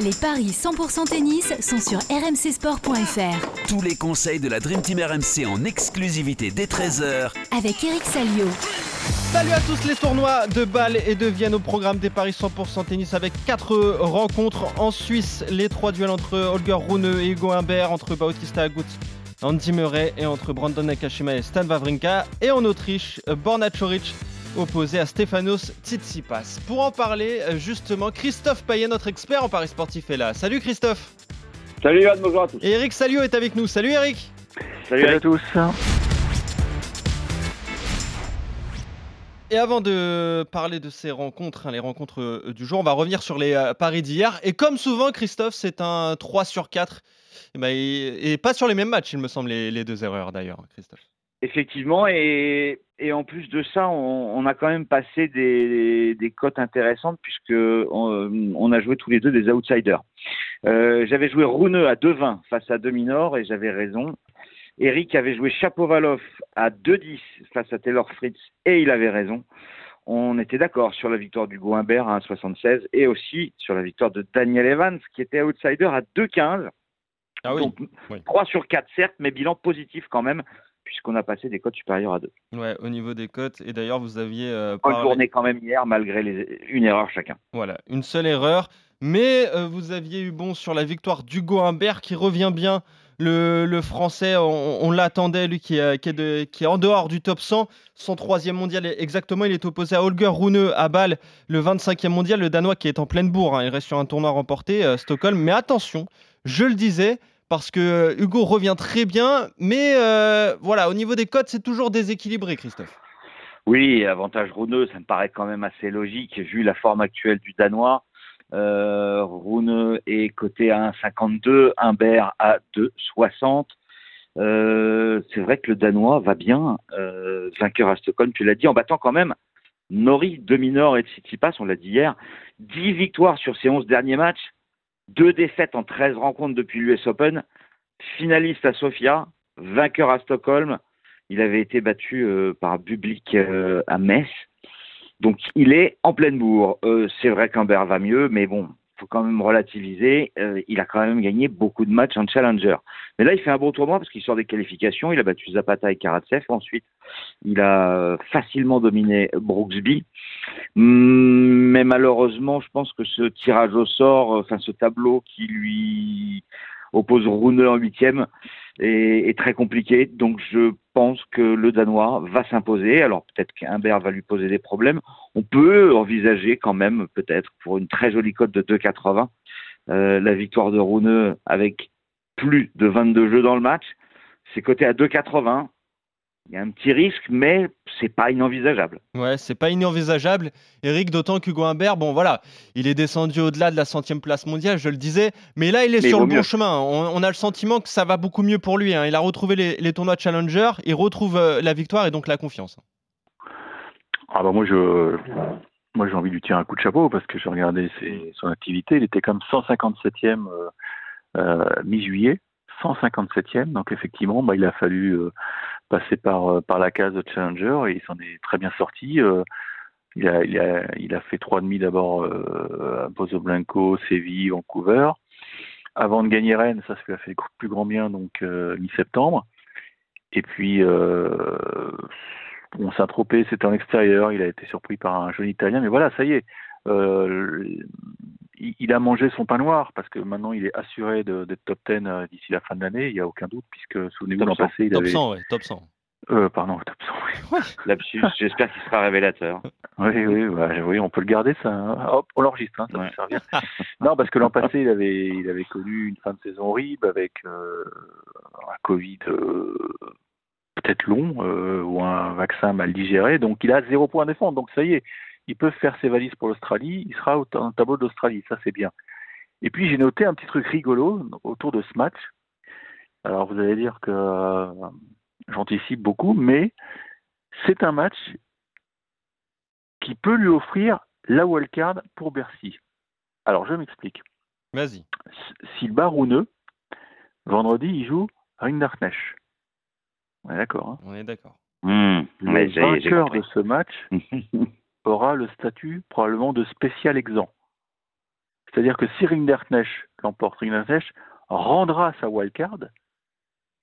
Les paris 100% tennis sont sur rmcsport.fr. Tous les conseils de la Dream Team RMC en exclusivité dès 13h Avec Eric Salio. Salut à tous les tournois de Bâle et de Vienne au programme des paris 100% tennis avec quatre rencontres en Suisse. Les trois duels entre Holger Rune et Hugo Humbert, entre Bautista Agut, Andy Murray et entre Brandon Nakashima et Stan Wawrinka. Et en Autriche, Borna Choric opposé à Stefanos Tsitsipas. Pour en parler, euh, justement, Christophe Payet, notre expert en Paris sportif, est là. Salut Christophe Salut Yann, bonjour à tous Et Eric Salio est avec nous. Salut Eric Salut, à tous Et avant de parler de ces rencontres, hein, les rencontres euh, du jour, on va revenir sur les euh, paris d'hier. Et comme souvent, Christophe, c'est un 3 sur 4. Et, ben, et, pas sur les mêmes matchs, il me semble, les, les deux erreurs d'ailleurs, Christophe. Effectivement, et, en plus de ça, on, a quand même passé des, cotes intéressantes puisque on, a joué tous les deux des outsiders. Euh, j'avais joué Rune à 2,20 face à Dominor et j'avais raison. Eric avait joué Chapovalov à 2,10 face à Taylor Fritz et il avait raison. On était d'accord sur la victoire du Humbert à 1,76 et aussi sur la victoire de Daniel Evans qui était outsider à 2,15. Ah oui. Donc, 3 sur 4 certes, mais bilan positif quand même puisqu'on a passé des cotes supérieures à 2. Ouais, au niveau des cotes. Et d'ailleurs, vous aviez. Euh, parlé... quand même hier, malgré les... une erreur chacun. Voilà, une seule erreur. Mais euh, vous aviez eu bon sur la victoire d'Hugo Humbert qui revient bien. Le, français, on, l'attendait, lui qui est, qui, est qui est, en dehors du top 100. Son troisième mondial, exactement, il est opposé à Holger Rune à Bâle, le 25e mondial, le Danois qui est en pleine bourre. Hein. il reste sur un tournoi remporté, euh, Stockholm. Mais attention, je le disais, parce que Hugo revient très bien, mais euh, voilà, au niveau des cotes, c'est toujours déséquilibré, Christophe. Oui, avantage Rune, ça me paraît quand même assez logique, vu la forme actuelle du Danois. Euh, Rune est coté à 1,52, Humbert à 2,60. Euh, c'est vrai que le Danois va bien, euh, vainqueur à Stockholm, tu l'as dit, en battant quand même Nori, Dominor et Tsitsipas, on l'a dit hier, 10 victoires sur ses 11 derniers matchs, deux défaites en 13 rencontres depuis l'US Open, finaliste à Sofia, vainqueur à Stockholm. Il avait été battu euh, par Bublik euh, à Metz. Donc il est en pleine bourre. Euh, c'est vrai qu'Humbert va mieux, mais bon, faut quand même relativiser. il a quand même gagné beaucoup de matchs en challenger. Mais là, il fait un bon tournoi parce qu'il sort des qualifications. Il a battu Zapata et Karatsev. Ensuite, il a facilement dominé Brooksby. Mais malheureusement, je pense que ce tirage au sort, enfin ce tableau qui lui oppose Rune en huitième est, très compliqué. Donc je pense que le Danois va s'imposer. Alors peut-être qu'Humbert va lui poser des problèmes. On peut envisager quand même, peut-être, pour une très jolie cote de 2,80, euh, la victoire de Rune avec plus de 22 jeux dans le match. C'est coté à 2,80. Il y a un petit risque, mais c'est pas inenvisageable. Ouais, c'est pas inenvisageable, Eric. D'autant qu'Hugo Humbert, bon voilà, il est descendu au-delà de la centième place mondiale, je le disais, mais là il est sur le bon chemin. On, a le sentiment que ça va beaucoup mieux pour lui. Hein. Il a retrouvé les, tournois Challenger, il retrouve euh, la victoire et donc la confiance. Ah bah moi je, moi j'ai envie de lui tirer un coup de chapeau parce que j'ai regardé son activité, il était comme 157e euh, euh, mi-juillet. 157e, donc effectivement, bah, il a fallu passé par, euh, par la case de Challenger et il s'en est très bien sorti. Euh, il a, il, a, il a fait trois demi d'abord euh, à Bozo Blanco, Séville, Vancouver. Avant de gagner Rennes, ça, ça lui a fait plus grand bien, donc mi-septembre. Et puis, euh, bon, Saint-Tropez, c'était en extérieur, il a été surpris par un jeune Italien, mais voilà, ça y est. il, a mangé son pain noir parce que maintenant il est assuré d'être top 10 euh, d'ici la fin de l'année, il n'y a aucun doute, puisque souvenez-vous l'an passé, il top avait. 100, ouais, top 100. Euh, pardon, top 100, oui. j'espère qu'il sera révélateur. Oui, oui, bah, oui, on peut le garder, ça. Hein. Hop, on l'enregistre, hein, ça ouais. servir. non, parce que l'an passé, il avait, il avait connu une fin de saison horrible avec euh, un Covid euh, peut-être long euh, ou un vaccin mal digéré, donc il a zéro point à défendre. Donc ça y est, ils peuvent faire ses valises pour l'Australie, il sera au tableau d'Australie, ça c'est bien. Et puis j'ai noté un petit truc rigolo autour de ce match. Alors vous allez dire que euh, j'anticipe beaucoup, mais c'est un match qui peut lui offrir la wildcard pour Bercy. Alors je m'explique. Vas-y. S'il bat Rouneux, vendredi il joue Rinderknecht. On est d'accord. Hein? On est d'accord. Mmh, le vainqueur de ce match aura le statut probablement de spécial exempt. C'est-à-dire que si Rinderknecht l'emporte, Rinderknecht rendra sa wildcard,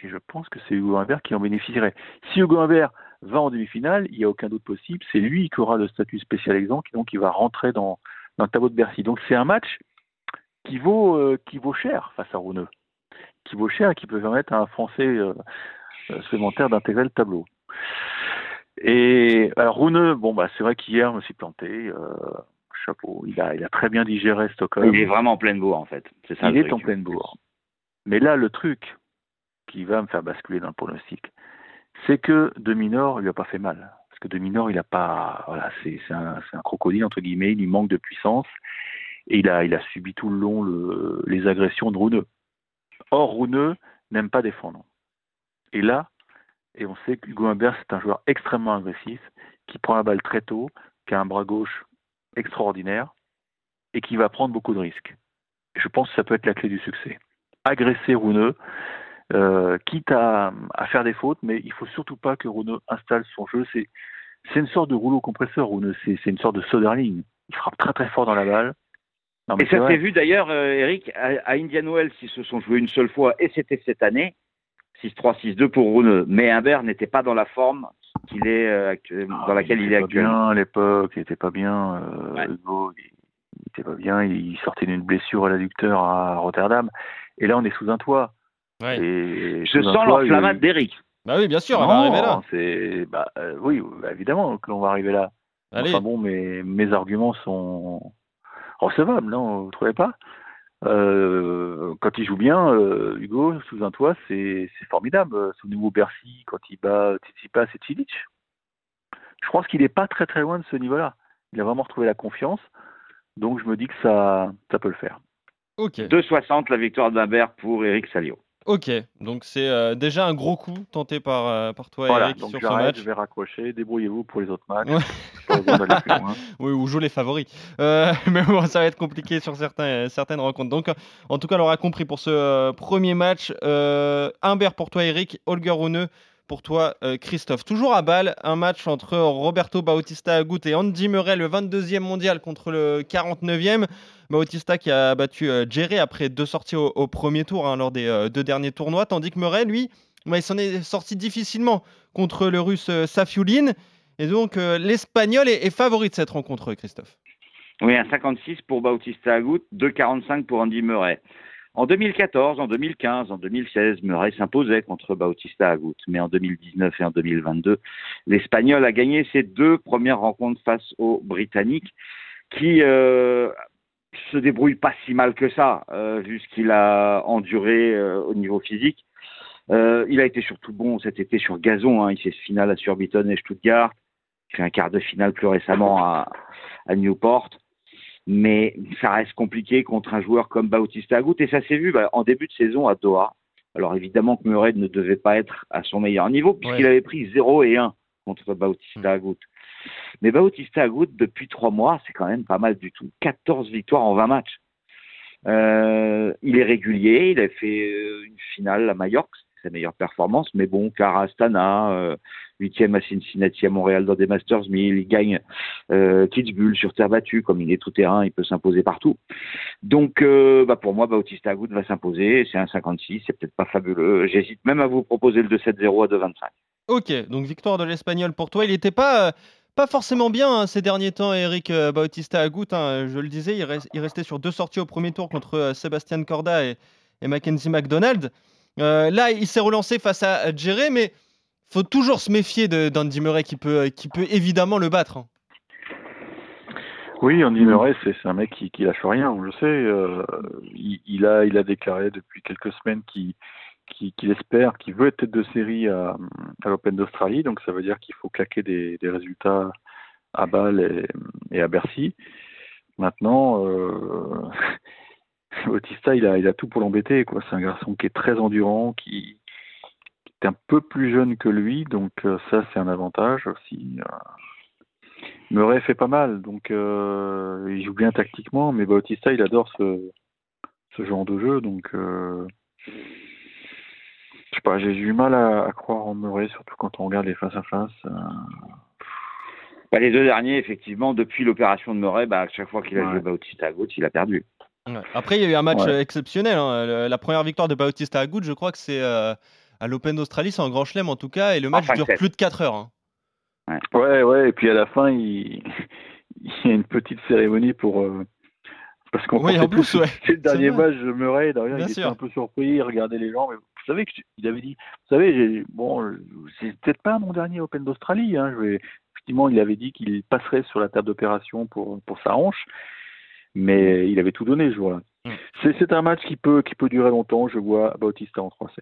et je pense que c'est Hugo Humbert qui en bénéficierait. Si Hugo Humbert va en demi-finale, il n'y a aucun doute possible, c'est lui qui aura le statut spécial exempt, donc il va rentrer dans, dans le tableau de Bercy. Donc c'est un match qui vaut, euh, qui vaut cher face à Rouneux, qui vaut cher et qui peut permettre à un Français euh, euh, supplémentaire d'intégrer le tableau. Et alors Rouneux, bon bah c'est vrai qu'hier je me suis planté. chapeau, il a, il a très bien digéré Stockholm. Il est vraiment en pleine bourre en fait. C'est ça. Il est en pleine bourre. Mais là le truc qui va me faire basculer dans le pronostic, c'est que De Minor lui a pas fait mal. Parce que De Minor, il a pas, voilà, c'est un, un, crocodile entre guillemets, il lui manque de puissance et il a, il a subi tout le long le, les agressions de Rouneux. Or, Rouneux n'aime pas défendre. Et là, et on sait que Hugo Humbert, c'est un joueur extrêmement agressif, qui prend la balle très tôt, qui a un bras gauche extraordinaire, et qui va prendre beaucoup de risques. Je pense que ça peut être la clé du succès. Agresser Rouneux, euh, quitte à, à, faire des fautes, mais il faut surtout pas que Rouneux installe son jeu. C'est, c'est une sorte de rouleau compresseur, Rouneux. C'est, c'est une sorte de Soderling. Il frappe très très fort dans la balle. et ça s'est vu d'ailleurs, euh, Eric, à, Indian Wells, ils se sont joués une seule fois, et c'était cette année, 6-3, 6-2 pour Rouneux. Mais Humbert n'était pas dans la forme qu'il est euh, actuellement, dans laquelle il, est actuellement. Bien à l'époque, il n'était pas bien. Euh, ouais. Hugo, il n'était pas bien. Il sortait d'une blessure à l'adducteur à Rotterdam. Et là, on est sous un toit. Ouais. Et je sens l'enflammade d'Eric. Bah oui, bien sûr, non, on va arriver là. C'est, bah, euh, oui, bah, évidemment que l'on va arriver là. Allez. Enfin bon, mes, mes arguments sont recevables, non Vous trouvez pas? Euh, Quand il joue bien, euh, Hugo, sous un toit, c'est, c'est formidable. Sous nouveau Bercy, quand il bat Tsitsipas et Cilic. Je pense qu'il n'est pas très très loin de ce niveau-là. Il a vraiment retrouvé la confiance. Donc je me dis que ça, ça peut le faire. Ok. 2,60 la victoire d'Humbert pour Eric Salio. Ok, donc c'est euh, déjà un gros coup tenté par, euh, par toi, voilà, Eric, donc sur je, ce match. je vais raccrocher, débrouillez-vous pour les autres matchs. Ouais. oui, ou joue les favoris. Euh, mais bon, ça va être compliqué sur certains, certaines rencontres. Donc, en tout cas, on l'aura compris pour ce premier match. Humbert pour toi, Eric. Holger Rune pour toi, Christophe. Toujours à balle, un match entre Roberto Bautista Agut et Andy Murray, le 22e mondial contre le 49e. Bautista qui a battu euh, Jerry après deux sorties au, premier tour hein, lors des euh, deux derniers tournois, tandis que Murray, lui, bah, il s'en est sorti difficilement contre le russe euh, Safiulin. Et donc, euh, l'Espagnol est, est, favori de cette rencontre, Christophe. Oui, un 56 pour Bautista Agut, 2,45 pour Andy Murray. En 2014, en 2015, en 2016, Murray s'imposait contre Bautista Agut. Mais en 2019 et en 2022, l'Espagnol a gagné ses deux premières rencontres face aux Britanniques qui euh, se débrouille pas si mal que ça, euh, vu ce qu'il a enduré euh, au niveau physique. Euh, il a été surtout bon cet été sur gazon. Hein. Il fait finale à Surbiton et Stuttgart. Il fait un quart de finale plus récemment à Newport. Mais ça reste compliqué contre un joueur comme Bautista Agut. Et ça s'est vu bah, en début de saison à Doha. Alors évidemment que Murray ne devait pas être à son meilleur niveau, puisqu'il ouais. avait pris 0 et 1 contre Bautista Agut. Mais Bautista Agut, depuis trois mois, c'est quand même pas mal du tout. 14 victoires en 20 matchs. Euh, il est régulier, il a fait euh, une finale à Majorque, c'est sa meilleure performance, mais bon, car Astana, huitième à Cincinnati, à Montréal dans des Masters 1000, il gagne euh, Kitzbühel sur terre battue, comme il est tout terrain, il peut s'imposer partout. Donc, euh, bah pour moi, Bautista Agut va s'imposer, c'est un 56, c'est peut-être pas fabuleux. J'hésite même à vous proposer le 2-7-0 à 2-25. Ok, donc victoire de l'Espagnol pour toi. Il n'était pas, pas forcément bien hein, ces derniers temps, Eric euh, Bautista Agut. Hein, je le disais, il, rest, il, restait sur deux sorties au premier tour contre euh, Sébastien Corda et, et Mackenzie McDonald. Euh, là, il s'est relancé face à Jerry, mais faut toujours se méfier d'Andy Murray qui peut, qui peut évidemment le battre. Hein. Oui, Andy Murray, c'est un mec qui, qui lâche rien, on le. Euh, il, a, il a déclaré depuis quelques semaines qu'il qu'il qu espère, qu'il veut être tête de série à, l'Open d'Australie, donc ça veut dire qu'il faut claquer des, résultats à Bâle et, et, à Bercy. Maintenant, euh, Bautista, il a, il a tout pour l'embêter. quoi. C'est un garçon qui est très endurant, qui, qui, est un peu plus jeune que lui, donc euh, ça c'est un avantage aussi. Murray fait pas mal, donc euh, il joue bien tactiquement, mais Bautista, il adore ce, ce genre de jeu, donc je sais pas, j'ai du mal à, à, croire en Murray, surtout quand on regarde les face à face. Euh... Bah, les deux derniers, effectivement, depuis l'opération de Murray, bah, à chaque fois qu'il a ouais. joué Bautista à gauche, il a perdu. Après, il y a eu un match exceptionnel. Hein. La première victoire de Bautista Agut, je crois que c'est à l'Open d'Australie, c'est en Grand Chelem en tout cas, et le match dure plus de 4 heures. Hein. Ouais. ouais, et puis à la fin, il, y a une petite cérémonie pour. Parce qu'on oui, en plus, c'est le dernier match de Murray, derrière, il était un peu surpris, il regardait les gens, mais vous savez qu'il avait dit, vous savez, bon, c'est peut-être pas mon dernier Open d'Australie, hein, je vais, effectivement, il avait dit qu'il passerait sur la table d'opération pour, pour sa hanche, mais il avait tout donné ce jour-là. Mm. C'est un match qui peut, qui peut durer longtemps, je vois Bautista en 3-7.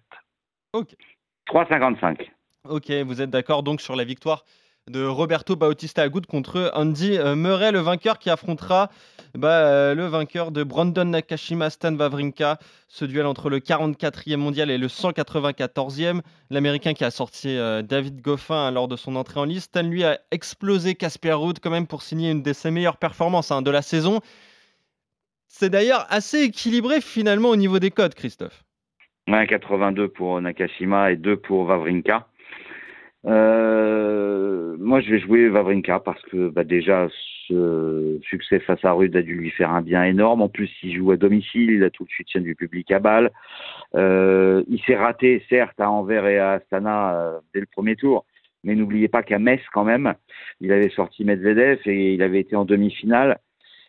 Ok. 3-55. Ok, vous êtes d'accord donc sur la victoire de Roberto Bautista Agut contre Andy euh, Murray, le vainqueur qui affrontera bah, euh, le vainqueur de Brandon Nakashima, Stan Wawrinka. Ce duel entre le 44e mondial et le 194e. L'Américain qui a sorti euh, David Goffin lors de son entrée en liste. Stan, lui, a explosé Casper Ruud quand même pour signer une de ses meilleures performances hein, de la saison. C'est d'ailleurs assez équilibré finalement au niveau des codes, Christophe. Ouais, 82 pour Nakashima et 2 pour Wawrinka. Euh, moi, je vais jouer Vavrinka parce que bah, déjà, ce succès face à Rude a dû lui faire un bien énorme. En plus, il joue à domicile, il a tout suite soutien du public à balle. Euh, il s'est raté, certes, à Anvers et à Astana euh, dès le premier tour, mais n'oubliez pas qu'à Metz, quand même, il avait sorti Medvedev et il avait été en demi-finale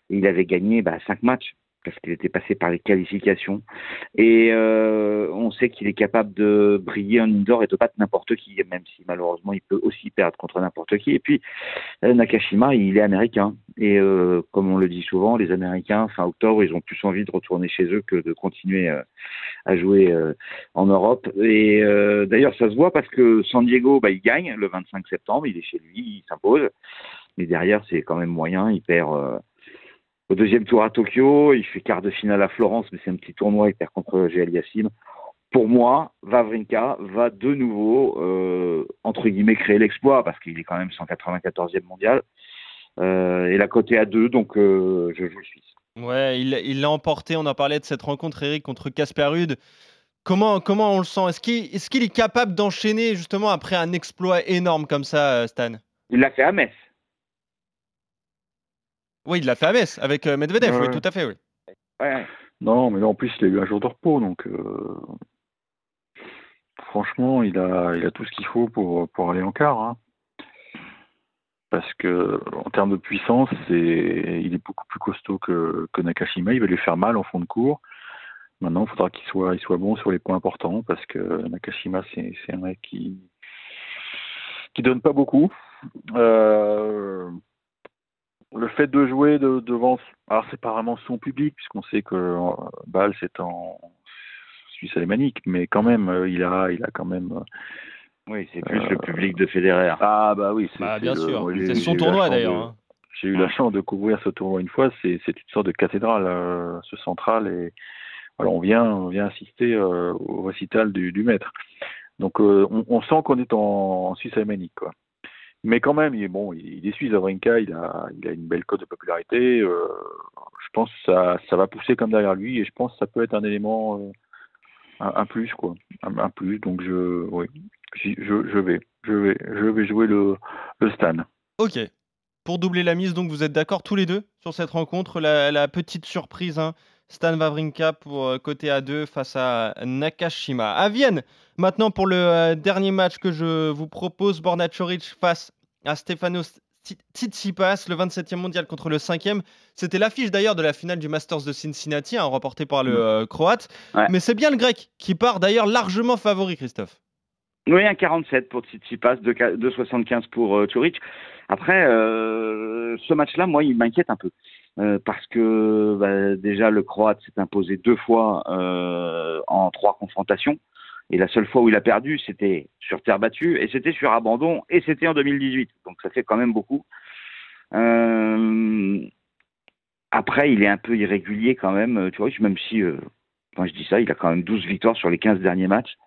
il avait gagné bah, cinq matchs parce qu'il était passé par les qualifications. Et euh, on sait qu'il est capable de briller en indoor et de battre n'importe qui, même si malheureusement il peut aussi perdre contre n'importe qui. Et puis euh, Nakashima, il est américain. Et euh, comme on le dit souvent, les Américains, fin octobre, ils ont plus envie de retourner chez eux que de continuer à jouer en Europe. Et d'ailleurs, ça se voit parce que San Diego, bah, il gagne le 25 septembre, il est chez lui, il s'impose. Mais derrière, c'est quand même moyen, il perd au deuxième tour à Tokyo. Il fait quart de finale à Florence, mais c'est un petit tournoi. Il perd contre GL Yassim. Pour moi, Vavrinka va de nouveau, euh, entre guillemets, créer l'exploit parce qu'il est quand même 194e mondial. Euh, et la côté à 2, donc euh, je joue le Suisse. Ouais, il l'a emporté. On a parlé de cette rencontre, Eric, contre Casper Ruud. Comment, comment on le sent? Est-ce qu'il est, qu'il est capable d'enchaîner justement après un exploit énorme comme ça, Stan? Il l'a fait à Metz. Oui, il l'a fait à Metz avec euh, Medvedev, oui, tout à fait, oui. Non, mais là, en plus, il a eu un jour de repos, donc euh, franchement, il a, il a tout ce qu'il faut pour, pour aller en quart. Hein. Parce que en termes de puissance, c'est, il est beaucoup plus costaud que, que Nakashima. Il va lui faire mal en fond de cours. Maintenant, il faudra qu'il soit, il soit bon sur les points importants parce que Nakashima, c'est, c'est un mec qui qui donne pas beaucoup. Euh, le fait de jouer devant, alors c'est pas vraiment son public, puisqu'on sait que euh, Bâle c'est en Suisse alémanique, mais quand même, euh, il a, il a quand même. Euh, oui, c'est plus le public de Federer. Ah bah oui, c'est bah, bien sûr. c'est son tournoi d'ailleurs. Hein. J'ai eu la chance de couvrir ce tournoi une fois. C'est une sorte de cathédrale, ce central, et voilà, on vient, on vient assister au récital du, maître. Donc on, sent qu'on est en, en Suisse alémanique, quoi. Mais quand même, il est bon, il est suisse, Avrinka, il a, il a une belle cote de popularité. Euh, je pense que ça, ça va pousser comme derrière lui et je pense que ça peut être un élément, euh, un, plus, quoi. Un, plus, donc je, oui, je, je, vais, je vais, je vais jouer le, le Stan. Ok. Pour doubler la mise, donc vous êtes d'accord tous les deux sur cette rencontre, la, la petite surprise, hein, Stan Wawrinka pour euh, côté A2 face à Nakashima. À Vienne, maintenant pour le euh, dernier match que je vous propose, Borna Choric face à Stefanos Tsitsipas, le 27e mondial contre le 5e. C'était l'affiche d'ailleurs de la finale du Masters de Cincinnati, hein, remportée par le mm. euh, Croate. Mais c'est bien le Grec qui part d'ailleurs largement favori, Christophe. Oui, un 47 pour Tsitsipas, 2,75 pour Choric. Après, ce match-là, moi, il m'inquiète un peu. Euh, parce que bah, déjà le Croate s'est imposé deux fois euh, en trois confrontations. Et la seule fois où il a perdu, c'était sur terre battue, et c'était sur abandon, et c'était en 2018. Donc ça fait quand même beaucoup. Euh, après, il est un peu irrégulier quand même, tu vois, même si, quand je dis ça, il a quand même 12 victoires sur les 15 derniers matchs.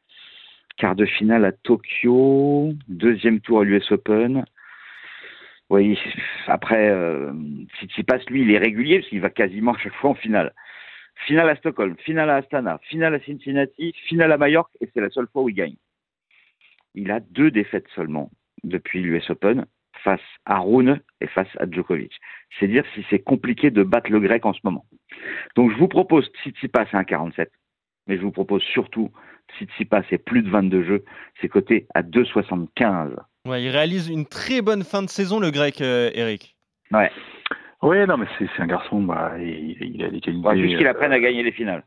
Quart de finale à Tokyo, deuxième tour à l'US Open, oui, après, euh, passe, lui, il est régulier parce qu'il va quasiment chaque fois en finale. Finale à Stockholm, finale à Astana, finale à Cincinnati, finale à Majorque, et c'est la seule fois où il gagne. Il a deux défaites seulement depuis l'US Open, face à Rune et face à Djokovic. C'est dire si c'est compliqué de battre le grec en ce moment. Donc je vous propose Tsitsipas à 1,47. Mais je vous propose surtout Tsitsipas et plus de 22 jeux. C'est coté à 2,75. Ouais, il réalise une très bonne fin de saison, le grec, euh, Eric. Ouais. Ouais, non, mais c'est c'est un garçon, bah, il, il a des qualités. Faudra juste qu'il euh, apprenne à gagner les finales.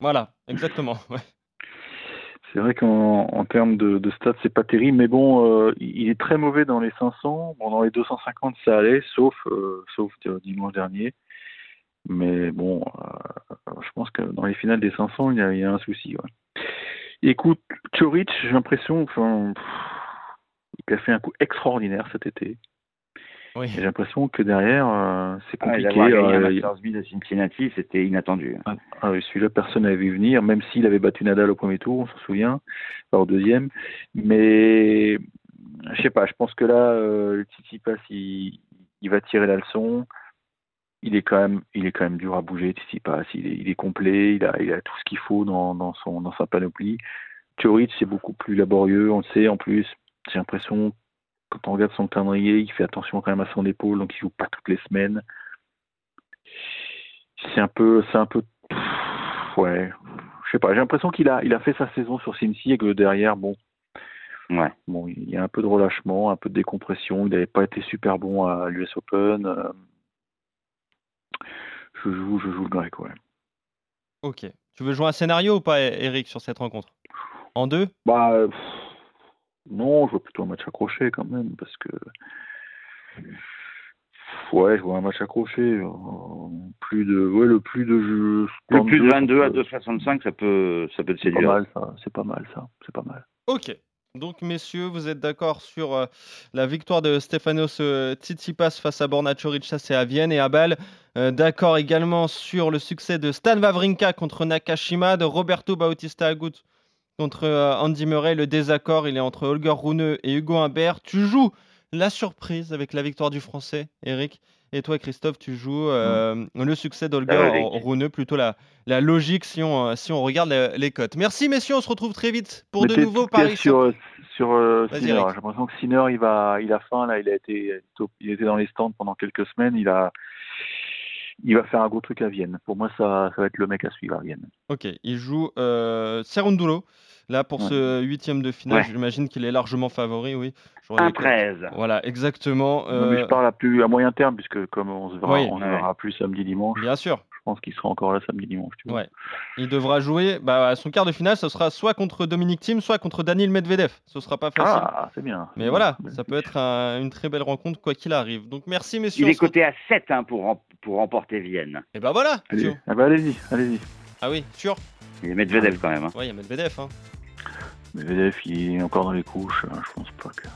Voilà, exactement. ouais. C'est vrai qu'en en termes de, de stats, c'est pas terrible, mais bon, euh, il est très mauvais dans les 500. Bon, dans les 250, ça allait, sauf, euh, sauf euh, dimanche dernier. Mais bon, euh, je pense que dans les finales des 500, il y a, il y a un souci. ouais. Écoute, Choric, j'ai l'impression, enfin, pff, il a fait un coup extraordinaire cet été. Oui. J'ai l'impression que derrière, euh, c'est Ah, compliqué. Un euh, Masters 1000 à Cincinnati, c'était inattendu. Ah, ah oui, celui-là, personne n'avait vu venir, même s'il avait battu Nadal au premier tour, on s'en souvient, au deuxième. Mais je sais pas, je pense que là, euh, le Tsitsipas, il, il va tirer la leçon. Il est quand même, il est quand même dur à bouger, Tsitsipas. Il est, il est complet, il a, il a tout ce qu'il faut dans, dans son, dans sa panoplie. Choric, c'est beaucoup plus laborieux, on le sait. En plus, j'ai l'impression, quand on regarde son calendrier, il fait attention quand même à son épaule, donc il joue pas toutes les semaines. C'est un peu, c'est un peu, pff, ouais, je sais pas. J'ai l'impression qu'il a, il a fait sa saison sur Cincy et que derrière, bon, Ouais. bon, il y a un peu de relâchement, un peu de décompression. Il n'avait pas été super bon à l'US Open. euh, Je joue, je joue le grec, ouais. Ok. Tu veux jouer un scénario ou pas, Eric, sur cette rencontre? En deux? Bah, pff, non, je vois plutôt un match accroché quand même, parce que. Ouais, je vois un match accroché. euh, plus de, ouais, le plus de jeux. Le plus de 22 à euh, 2,65, ça peut, ça peut te C'est pas séduire. mal, ça. C'est pas mal, ça. C'est pas mal. Ok. Donc, messieurs, vous êtes d'accord sur euh, la victoire de Stefanos euh, Tsitsipas face à Borna Choric, ça c'est à Vienne et à Bâle. Euh, d'accord également sur le succès de Stan Wawrinka contre Nakashima, de Roberto Bautista Agut contre euh, Andy Murray. Le désaccord, il est entre Holger Rune et Hugo Humbert. Tu joues la surprise avec la victoire du Français, Eric. Et toi, Christophe, tu joues euh, le succès d'Holger Ah. Rune, plutôt la, la logique si on, euh, si on regarde les, les cotes. Merci, messieurs. On se retrouve très vite pour de nouveaux paris. sur, sur euh, Sinner. J'ai l'impression que Sinner, il va, il a faim là. Il a été, il était dans les stands pendant quelques semaines. Il a, il va faire un gros truc à Vienne. Pour moi, ça, ça va être le mec à suivre à Vienne. Ok, il joue euh. Là, pour Ouais. ce huitième de finale, Ouais. j'imagine qu'il est largement favori, oui. Un les cotes. 13. Voilà, exactement. Non, mais euh, je parle à plus à moyen terme, puisque comme on se verra, Oui. on se Ouais. verra plus samedi dimanche. bien sûr, pense qu'il sera encore là samedi dimanche. Tu vois. Ouais. il devra jouer. Bah, à son quart de finale, ce sera soit contre Dominique Thiem, soit contre Daniil Medvedev. Ce sera pas facile. Ah, c'est bien. Mais voilà, ça peut être un- une très belle rencontre, quoi qu'il arrive. Donc merci, messieurs. Il on est coté à 7 hein, pour, rem- pour remporter Vienne. Et bah voilà. Allez, ah bah, allez-y, allez-y. Ah oui, sûr. Il est Medvedev quand même. hein. Ouais, il y a Medvedev. Hein. VDF, il est encore dans les couches. hein, Je pense pas que.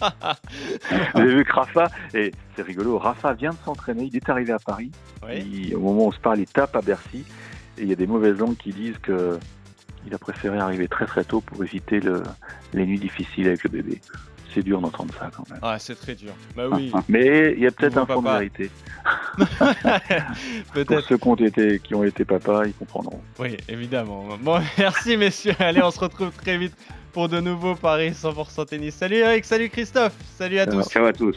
Vous avez vu que Rafa, et c'est rigolo, Rafa vient de s'entraîner, il est arrivé à Paris. Oui. Il- au moment où on se parle, il tape à Bercy. Et il y a des mauvaises langues qui disent que il a préféré arriver très très tôt pour éviter le, les nuits difficiles avec le bébé. C'est dur d'entendre ça quand même. Ah, c'est très dur. Bah oui. Mais il y a peut-être un fond de papa. vérité. Pour Peut-être. ceux qui ont été, qui ont été papas, ils comprendront. Oui, évidemment. Bon, merci messieurs. Allez, on se retrouve très vite pour de nouveaux paris 100% tennis. Salut Eric, salut Christophe, salut à tous. Ciao à tous.